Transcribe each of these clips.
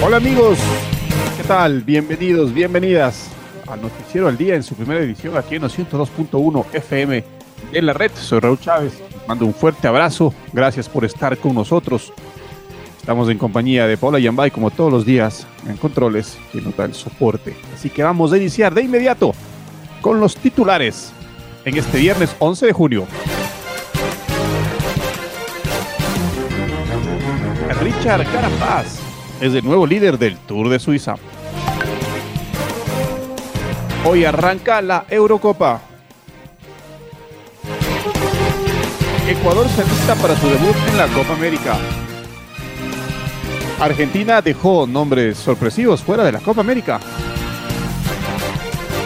Hola amigos, ¿qué tal? Bienvenidos, bienvenidas al Noticiero al Día en su primera edición aquí en 102.1 FM en la red. Soy Raúl Chávez, mando un fuerte abrazo, gracias por estar con nosotros. Estamos en compañía de Paula Yambay como todos los días en controles que nos da el soporte. Así que vamos a iniciar de inmediato con los titulares en este viernes 11 de junio. Richard Carapaz es el nuevo líder del Tour de Suiza. Hoy arranca la Eurocopa. Ecuador se lista para su debut en la Copa América. Argentina dejó nombres sorpresivos fuera de la Copa América.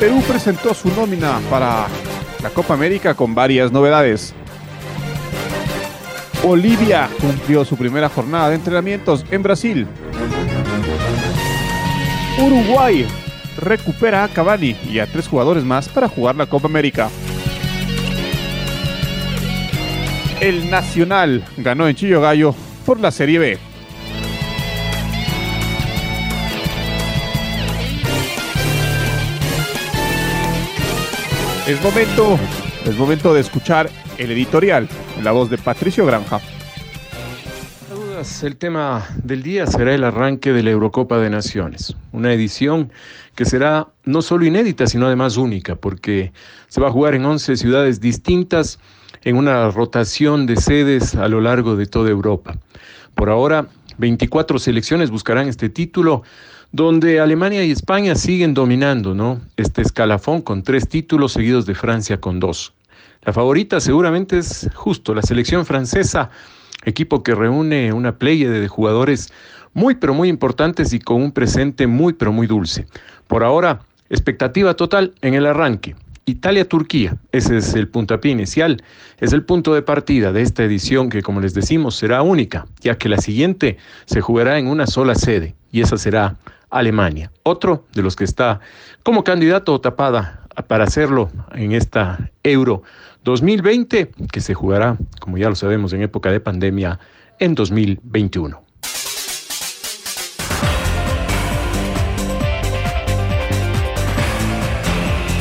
Perú presentó su nómina para la Copa América con varias novedades. Bolivia cumplió su primera jornada de entrenamientos en Brasil. Uruguay recupera a Cavani y a tres jugadores más para jugar la Copa América. El Nacional ganó en Chillo Gallo por la Serie B. Es momento, es momento de escuchar el editorial en la voz de Patricio Granja. El tema del día será el arranque de la Eurocopa de Naciones, una edición que será no solo inédita, sino además única, porque se va a jugar en 11 ciudades distintas, en una rotación de sedes a lo largo de toda Europa. Por ahora, 24 selecciones buscarán este título, donde Alemania y España siguen dominando, ¿no? Este escalafón con tres títulos seguidos de Francia con dos. La favorita seguramente es justo la selección francesa equipo que reúne una playa de jugadores muy pero muy importantes y con un presente muy pero muy dulce. Por ahora, expectativa total en el arranque. Italia-Turquía, ese es el puntapié inicial, es el punto de partida de esta edición que como les decimos será única, ya que la siguiente se jugará en una sola sede y esa será Alemania. Otro de los que está como candidato tapada para hacerlo en esta Euro 2020, que se jugará, como ya lo sabemos, en época de pandemia en 2021.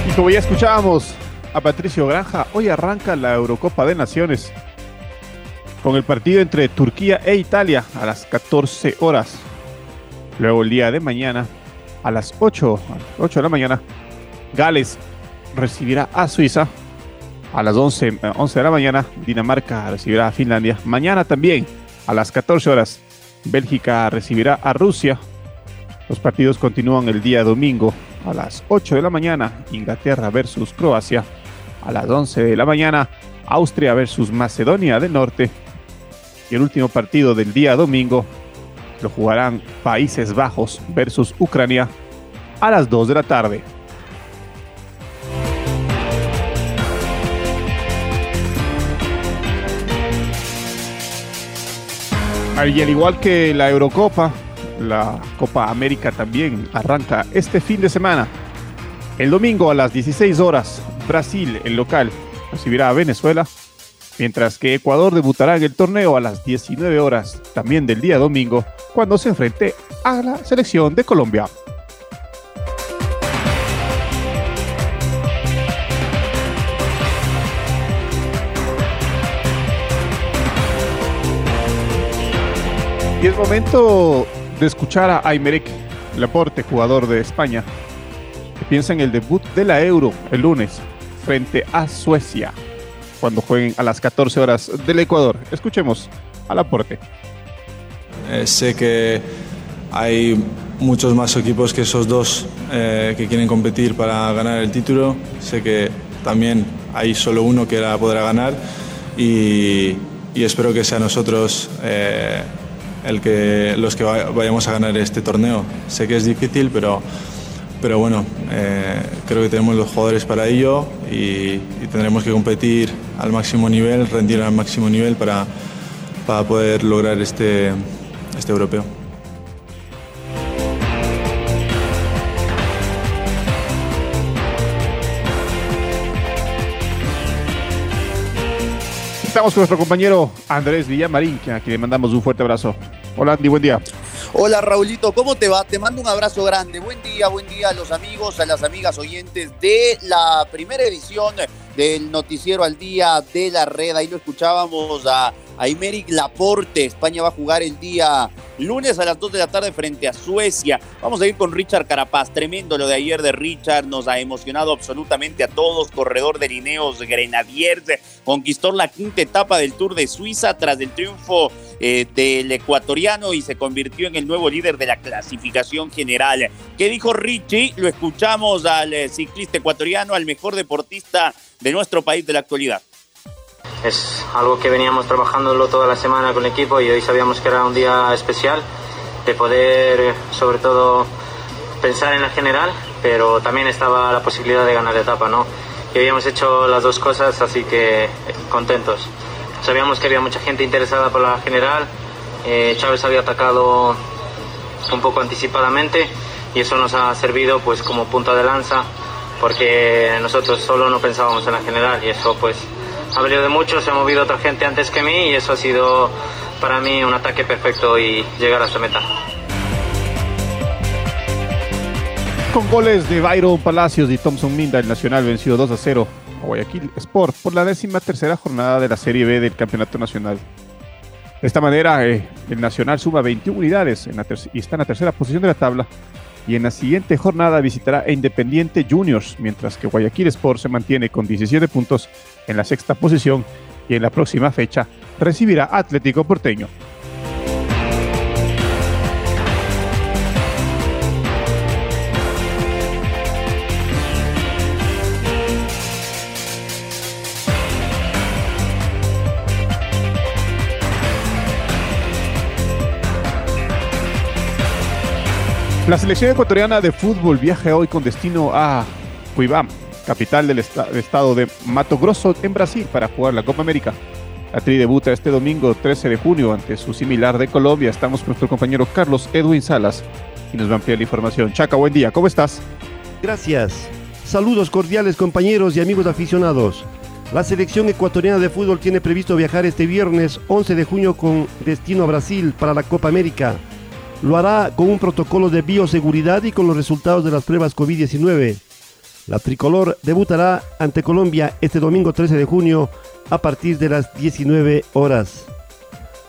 Y como ya escuchábamos a Patricio Granja, hoy arranca la Eurocopa de Naciones con el partido entre Turquía e Italia a las 14 horas. Luego el día de mañana a las 8, 8 de la mañana, Gales recibirá a Suiza a las 11, 11 de la mañana, Dinamarca recibirá a Finlandia. Mañana también, a las 14 horas, Bélgica recibirá a Rusia. Los partidos continúan el día domingo a las 8 de la mañana, Inglaterra versus Croacia. A las 11 de la mañana, Austria versus Macedonia del Norte. Y el último partido del día domingo lo jugarán Países Bajos versus Ucrania a las 2 de la tarde. Y al igual que la Eurocopa, la Copa América también arranca este fin de semana. El domingo a las 16 horas, Brasil, el local, recibirá a Venezuela, mientras que Ecuador debutará en el torneo a las 19 horas, también del día domingo, cuando se enfrente a la selección de Colombia. Y es momento de escuchar a Aymeric Laporte, jugador de España, que piensa en el debut de la Euro el lunes frente a Suecia, cuando jueguen a las 14 horas del Ecuador. Escuchemos al aporte. Eh, sé que hay muchos más equipos que esos dos eh, que quieren competir para ganar el título. Sé que también hay solo uno que la podrá ganar y, y espero que sea nosotros eh, el que, los que vayamos a ganar este torneo. Sé que es difícil, pero, pero bueno, eh, creo que tenemos los jugadores para ello y, y, tendremos que competir al máximo nivel, rendir al máximo nivel para, para poder lograr este, este europeo. Estamos con nuestro compañero Andrés Villamarín, a quien le mandamos un fuerte abrazo. Hola Andy, buen día. Hola Raulito, ¿cómo te va? Te mando un abrazo grande. Buen día, buen día a los amigos, a las amigas oyentes de la primera edición del Noticiero al Día de la Red. Ahí lo escuchábamos a, a Imeric Laporte. España va a jugar el día lunes a las 2 de la tarde frente a Suecia. Vamos a ir con Richard Carapaz. Tremendo lo de ayer de Richard. Nos ha emocionado absolutamente a todos. Corredor de Lineos Grenadiers. Conquistó la quinta etapa del Tour de Suiza tras el triunfo eh, del ecuatoriano y se convirtió en el nuevo líder de la clasificación general. ¿Qué dijo Richie? Lo escuchamos al eh, ciclista ecuatoriano, al mejor deportista de nuestro país de la actualidad. Es algo que veníamos trabajándolo toda la semana con el equipo y hoy sabíamos que era un día especial de poder, sobre todo, pensar en la general, pero también estaba la posibilidad de ganar la etapa, ¿no? Y habíamos hecho las dos cosas, así que contentos. Sabíamos que había mucha gente interesada por la general. Eh, Chávez había atacado un poco anticipadamente y eso nos ha servido pues como punta de lanza porque nosotros solo no pensábamos en la general y eso pues ha de mucho, se ha movido otra gente antes que mí y eso ha sido para mí un ataque perfecto y llegar a esta meta. Con goles de Byron Palacios y Thompson Minda, el Nacional venció 2 a 0 a Guayaquil Sport por la décima tercera jornada de la Serie B del Campeonato Nacional. De esta manera, eh, el Nacional suma 21 unidades y está en la tercera posición de la tabla. Y en la siguiente jornada visitará a Independiente Juniors, mientras que Guayaquil Sport se mantiene con 17 puntos en la sexta posición y en la próxima fecha recibirá Atlético Porteño. La selección ecuatoriana de fútbol viaja hoy con destino a Cuibam, capital del estado de Mato Grosso, en Brasil, para jugar la Copa América. La tri debuta este domingo 13 de junio ante su similar de Colombia. Estamos con nuestro compañero Carlos Edwin Salas y nos va a ampliar la información. Chaca, buen día, ¿cómo estás? Gracias. Saludos cordiales compañeros y amigos aficionados. La selección ecuatoriana de fútbol tiene previsto viajar este viernes 11 de junio con destino a Brasil para la Copa América lo hará con un protocolo de bioseguridad y con los resultados de las pruebas COVID-19. La tricolor debutará ante Colombia este domingo 13 de junio a partir de las 19 horas.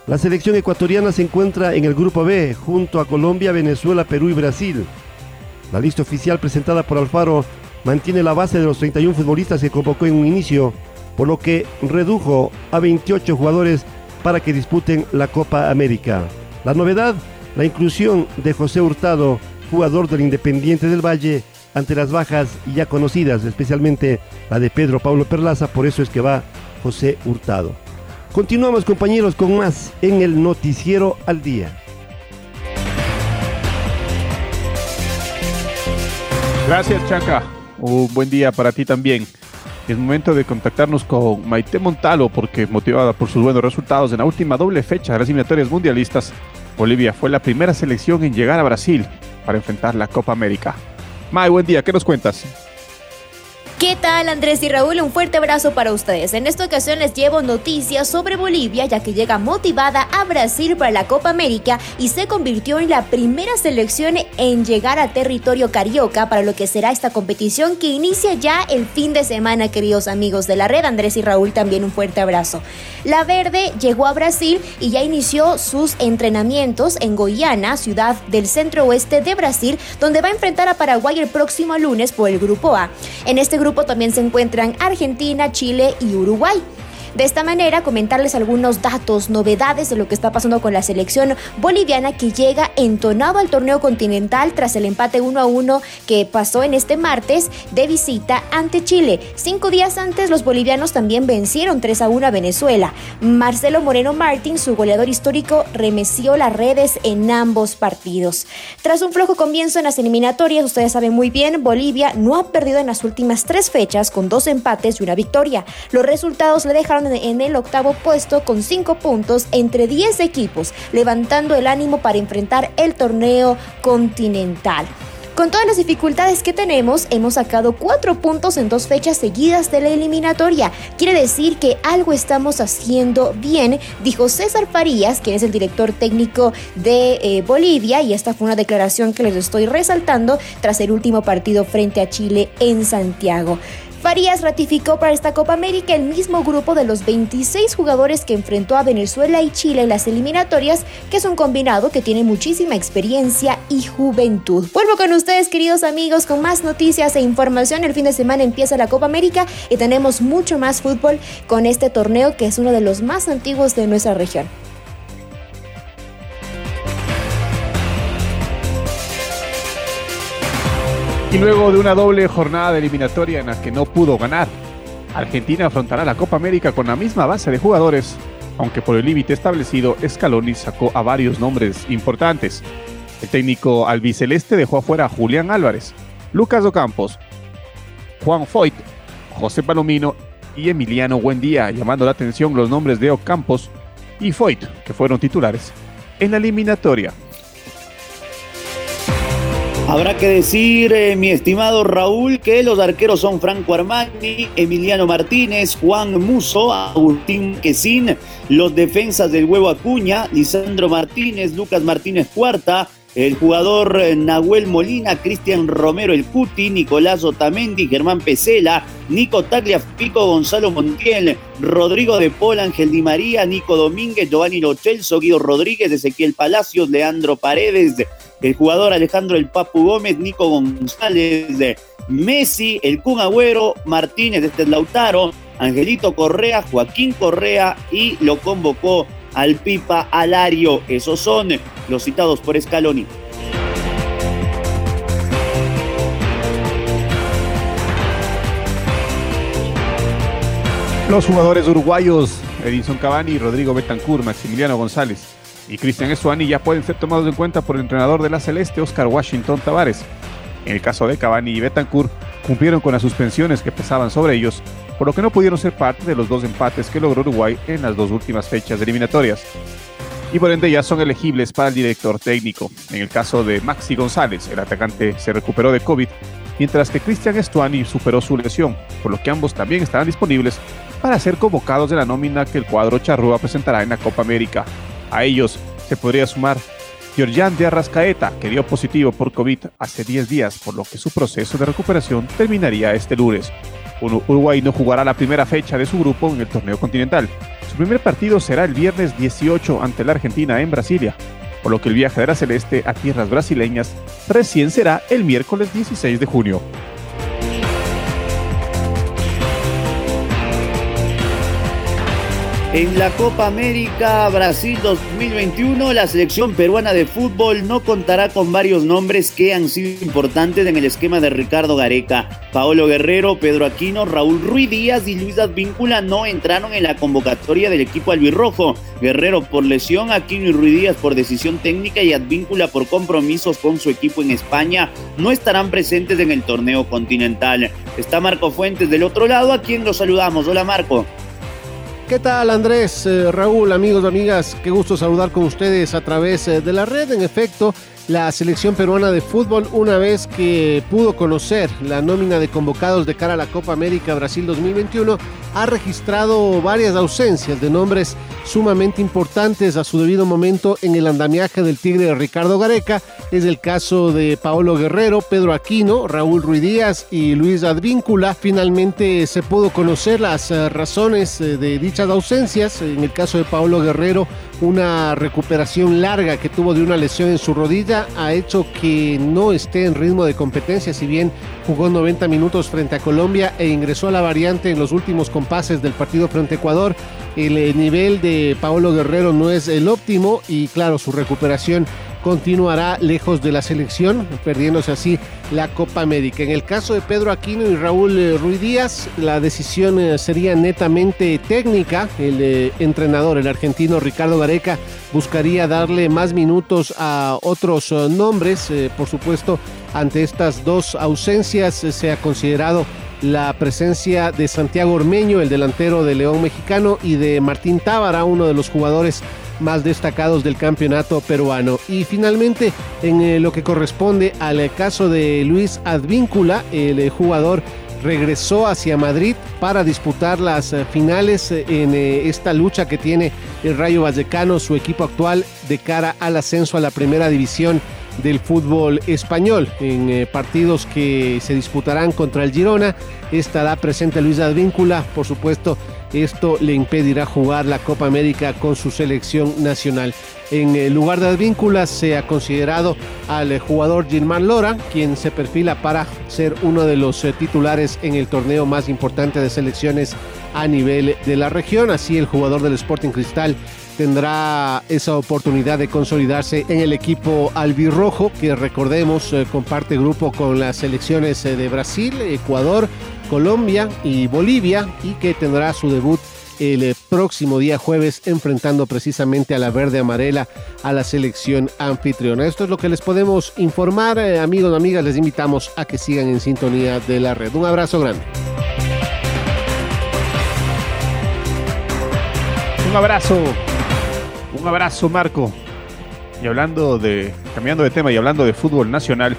La selección ecuatoriana se encuentra en el grupo B junto a Colombia, Venezuela, Perú y Brasil. La lista oficial presentada por Alfaro mantiene la base de los 31 futbolistas que convocó en un inicio, por lo que redujo a 28 jugadores para que disputen la Copa América. La novedad la inclusión de José Hurtado, jugador del Independiente del Valle, ante las bajas ya conocidas, especialmente la de Pedro Pablo Perlaza, por eso es que va José Hurtado. Continuamos compañeros con más en el noticiero al día. Gracias Chaca, un buen día para ti también. Es momento de contactarnos con Maite Montalo porque motivada por sus buenos resultados en la última doble fecha de las eliminatorias mundialistas, Bolivia fue la primera selección en llegar a Brasil para enfrentar la Copa América. May, buen día, ¿qué nos cuentas? ¿Qué tal Andrés y Raúl? Un fuerte abrazo para ustedes. En esta ocasión les llevo noticias sobre Bolivia ya que llega motivada a Brasil para la Copa América y se convirtió en la primera selección en llegar a territorio carioca para lo que será esta competición que inicia ya el fin de semana, queridos amigos de la red. Andrés y Raúl también un fuerte abrazo. La Verde llegó a Brasil y ya inició sus entrenamientos en Goiânia, ciudad del centro oeste de Brasil, donde va a enfrentar a Paraguay el próximo lunes por el Grupo A. En este también se encuentran Argentina, Chile y Uruguay. De esta manera, comentarles algunos datos, novedades de lo que está pasando con la selección boliviana que llega entonado al torneo continental tras el empate 1 a 1 que pasó en este martes de visita ante Chile. Cinco días antes, los bolivianos también vencieron 3 a 1 a Venezuela. Marcelo Moreno Martín, su goleador histórico, remeció las redes en ambos partidos. Tras un flojo comienzo en las eliminatorias, ustedes saben muy bien, Bolivia no ha perdido en las últimas tres fechas con dos empates y una victoria. Los resultados le dejaron en el octavo puesto con cinco puntos entre 10 equipos, levantando el ánimo para enfrentar el torneo continental. Con todas las dificultades que tenemos, hemos sacado cuatro puntos en dos fechas seguidas de la eliminatoria. Quiere decir que algo estamos haciendo bien, dijo César Farías, quien es el director técnico de eh, Bolivia, y esta fue una declaración que les estoy resaltando tras el último partido frente a Chile en Santiago. Farías ratificó para esta Copa América el mismo grupo de los 26 jugadores que enfrentó a Venezuela y Chile en las eliminatorias, que es un combinado que tiene muchísima experiencia y juventud. Vuelvo con ustedes, queridos amigos, con más noticias e información. El fin de semana empieza la Copa América y tenemos mucho más fútbol con este torneo que es uno de los más antiguos de nuestra región. Y luego de una doble jornada de eliminatoria en la que no pudo ganar, Argentina afrontará la Copa América con la misma base de jugadores, aunque por el límite establecido, Scaloni sacó a varios nombres importantes. El técnico albiceleste dejó afuera a Julián Álvarez, Lucas Ocampos, Juan Foyt, José Palomino y Emiliano Buendía, llamando la atención los nombres de Ocampos y Foyt, que fueron titulares en la eliminatoria. Habrá que decir, eh, mi estimado Raúl, que los arqueros son Franco Armani, Emiliano Martínez, Juan Muso, Agustín Quesín, los defensas del huevo Acuña, Lisandro Martínez, Lucas Martínez Cuarta, el jugador eh, Nahuel Molina, Cristian Romero el Cuti, Nicolás Otamendi, Germán Pesela, Nico Tagliafico, Gonzalo Montiel, Rodrigo de Paul, Ángel Di María, Nico Domínguez, Giovanni Lochelso, Guido Rodríguez, Ezequiel Palacios, Leandro Paredes, el jugador Alejandro El Papu Gómez, Nico González, Messi, el Kun Agüero, Martínez de Lautaro, Angelito Correa, Joaquín Correa y lo convocó al Pipa Alario. Esos son los citados por Scaloni. Los jugadores uruguayos Edinson Cavani, Rodrigo Betancourt, Maximiliano González y Cristian Estuani ya pueden ser tomados en cuenta por el entrenador de la Celeste, Oscar Washington Tavares. En el caso de Cavani y Betancourt, cumplieron con las suspensiones que pesaban sobre ellos, por lo que no pudieron ser parte de los dos empates que logró Uruguay en las dos últimas fechas eliminatorias. Y por ende ya son elegibles para el director técnico. En el caso de Maxi González, el atacante se recuperó de COVID, mientras que Cristian Estuani superó su lesión, por lo que ambos también estarán disponibles para ser convocados de la nómina que el cuadro charrúa presentará en la Copa América. A ellos se podría sumar Georgian de Arrascaeta, que dio positivo por COVID hace 10 días, por lo que su proceso de recuperación terminaría este lunes. Uruguay no jugará la primera fecha de su grupo en el torneo continental. Su primer partido será el viernes 18 ante la Argentina en Brasilia, por lo que el viaje de la Celeste a tierras brasileñas recién será el miércoles 16 de junio. En la Copa América Brasil 2021, la selección peruana de fútbol no contará con varios nombres que han sido importantes en el esquema de Ricardo Gareca. Paolo Guerrero, Pedro Aquino, Raúl Ruiz Díaz y Luis Advíncula no entraron en la convocatoria del equipo albirrojo. Guerrero por lesión, Aquino y Ruiz Díaz por decisión técnica y Advíncula por compromisos con su equipo en España no estarán presentes en el torneo continental. Está Marco Fuentes del otro lado, a quien lo saludamos. Hola Marco. ¿Qué tal Andrés, eh, Raúl, amigos, amigas? Qué gusto saludar con ustedes a través eh, de la red. En efecto, la selección peruana de fútbol, una vez que pudo conocer la nómina de convocados de cara a la Copa América Brasil 2021, ha registrado varias ausencias de nombres sumamente importantes a su debido momento en el andamiaje del Tigre Ricardo Gareca. Es el caso de Paolo Guerrero, Pedro Aquino, Raúl Ruiz Díaz y Luis Advíncula. Finalmente se pudo conocer las eh, razones eh, de dichas ausencias. En el caso de Paolo Guerrero, una recuperación larga que tuvo de una lesión en su rodilla ha hecho que no esté en ritmo de competencia, si bien jugó 90 minutos frente a Colombia e ingresó a la variante en los últimos compases del partido frente a Ecuador. El eh, nivel de Paolo Guerrero no es el óptimo y claro, su recuperación continuará lejos de la selección, perdiéndose así la Copa América. En el caso de Pedro Aquino y Raúl eh, Ruiz Díaz, la decisión eh, sería netamente técnica. El eh, entrenador, el argentino Ricardo Gareca, buscaría darle más minutos a otros nombres. por supuesto, ante estas dos ausencias se ha considerado la presencia de Santiago Ormeño, el delantero de León Mexicano, y de Martín Tábara, uno de los jugadores más destacados del campeonato peruano. Y finalmente, en eh, lo que corresponde al caso de Luis Advíncula, el eh, jugador regresó hacia Madrid para disputar las eh, finales en esta lucha que tiene el Rayo Vallecano, su equipo actual, de cara al ascenso a la primera división del fútbol español. En partidos que se disputarán contra el Girona estará presente Luis Advíncula, por supuesto esto le impedirá jugar la Copa América con su selección nacional. En lugar de Advíncula se ha considerado al jugador Gilmar Lora, quien se perfila para ser uno de los eh, titulares en el torneo más importante de selecciones a nivel de la región. Así el jugador del Sporting Cristal tendrá esa oportunidad de consolidarse en el equipo albirrojo, que recordemos eh, comparte grupo con las selecciones eh, de Brasil, Ecuador, Colombia y Bolivia y que tendrá su debut el eh, próximo día jueves enfrentando precisamente a la verde amarela a la selección anfitriona. Esto es lo que les podemos informar, eh, amigos amigas, les invitamos a que sigan en sintonía de la red. Un abrazo grande. Un abrazo, un abrazo Marco. Y hablando de, cambiando de tema y hablando de fútbol nacional,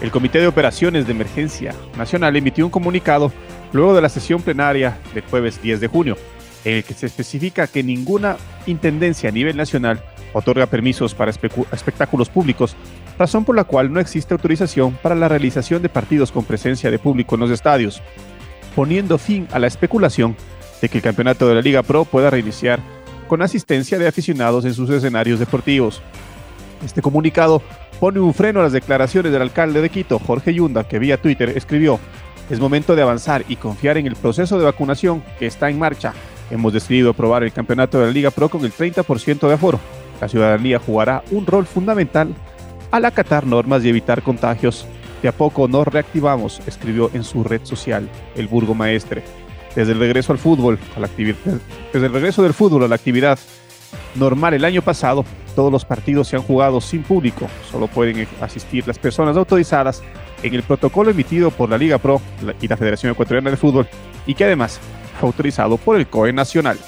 el Comité de Operaciones de Emergencia Nacional emitió un comunicado luego de la sesión plenaria del jueves 10 de junio, en el que se especifica que ninguna intendencia a nivel nacional otorga permisos para espectáculos públicos, razón por la cual no existe autorización para la realización de partidos con presencia de público en los estadios, poniendo fin a la especulación de que el campeonato de la Liga Pro pueda reiniciar con asistencia de aficionados en sus escenarios deportivos. Este comunicado pone un freno a las declaraciones del alcalde de Quito, Jorge Yunda, que vía Twitter escribió, es momento de avanzar y confiar en el proceso de vacunación que está en marcha. Hemos decidido aprobar el campeonato de la Liga Pro con el 30% de aforo. La ciudadanía jugará un rol fundamental al acatar normas y evitar contagios. De a poco nos reactivamos, escribió en su red social el burgomaestre. Desde el regreso al fútbol, a desde el regreso del fútbol a la actividad normal el año pasado, todos los partidos se han jugado sin público, solo pueden asistir las personas autorizadas en el protocolo emitido por la Liga Pro y la Federación Ecuatoriana de Fútbol y que además fue autorizado por el COE Nacional.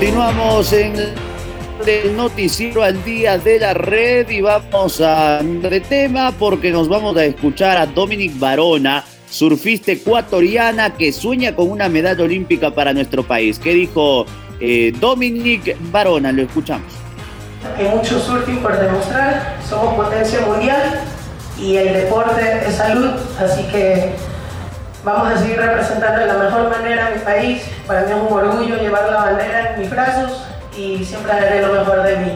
Continuamos en el noticiero al día de la red y vamos a de tema porque nos vamos a escuchar a Dominic Barona surfista ecuatoriana que sueña con una medalla olímpica para nuestro país. ¿Qué dijo eh, Dominic Barona? Lo escuchamos. Hay mucho surfing por demostrar, somos potencia mundial y el deporte es salud, así que vamos a seguir representando de la mejor manera a mi país. Para mí es un orgullo llevar la bandera en mis brazos y siempre haré lo mejor de mí.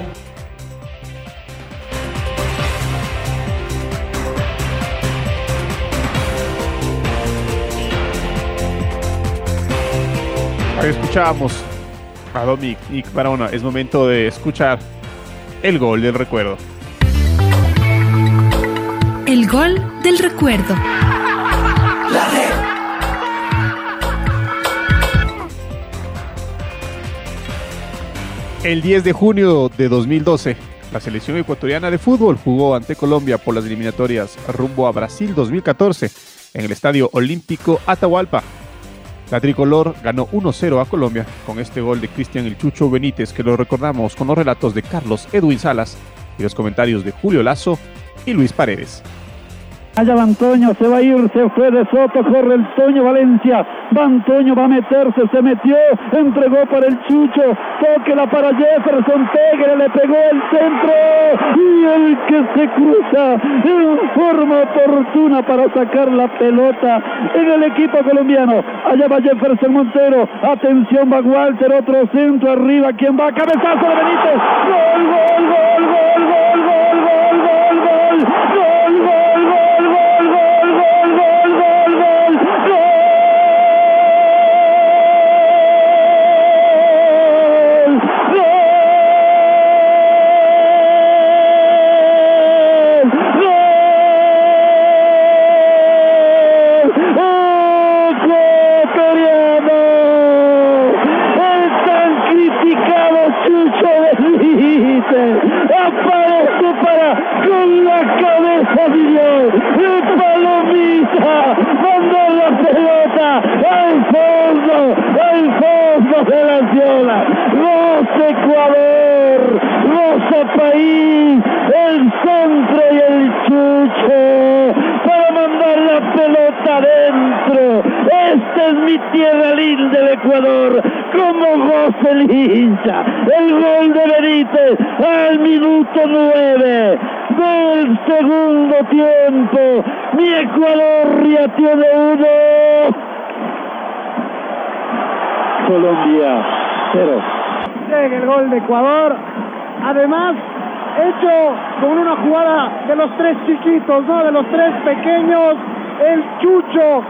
Ahí escuchábamos a Dominic Barona. Es momento de escuchar el gol del recuerdo. El gol del recuerdo. El 10 de junio de 2012, la selección ecuatoriana de fútbol jugó ante Colombia por las eliminatorias rumbo a Brasil 2014 en el Estadio Olímpico Atahualpa. La tricolor ganó 1-0 a Colombia con este gol de Cristian El Chucho Benítez, que lo recordamos con los relatos de Carlos Edwin Salas y los comentarios de Julio Lazo y Luis Paredes. Allá va Antonio, se va a ir, se fue de Soto, corre el Toño Valencia. Va Antonio, va a meterse, se metió, entregó para el Chucho, tóquela para Jefferson, Tegre, le pegó el centro y el que se cruza en forma oportuna para sacar la pelota en el equipo colombiano. Allá va Jefferson Montero, atención, va Walter, otro centro arriba, ¿quién va? Cabezazo de Benítez, gol, gol, gol, gol, gol, gol, gol, gol, gol, gol, gol, gol. goal, goal, goal, goal, goal, goal, goal, goal. Ecuador, los país, el centro y el chucho, para mandar la pelota adentro, esta es mi tierra linda de Ecuador, como goza el hincha, el gol de Benítez al minuto nueve del segundo tiempo. Mi Ecuador ya tiene uno. Colombia, cero. Llega el gol de Ecuador. Además, hecho con una jugada de los tres chiquitos, ¿no? De los tres pequeños. El Chucho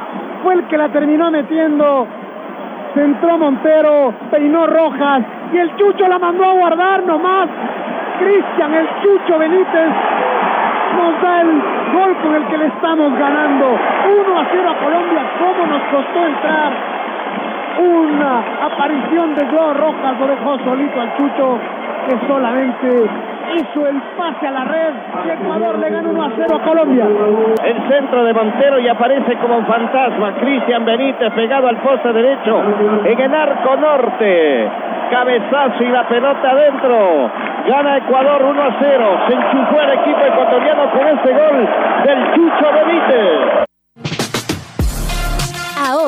fue el que la terminó metiendo. Centró Montero, peinó Rojas y el Chucho la mandó a guardar nomás. Cristian, el Chucho Benítez nos da el gol con el que le estamos ganando. 1 a 0 a Colombia. ¿Cómo nos costó entrar? Una aparición de Joe Rojas lo dejó solito al Chucho que solamente hizo el pase a la red y Ecuador le gana 1 a 0 a Colombia. El centro de Montero y aparece como un fantasma. Cristian Benítez pegado al poste derecho en el arco norte. Cabezazo y la pelota adentro. Gana Ecuador 1 a 0. Se enchufó el equipo ecuatoriano con ese gol del Chucho Benítez.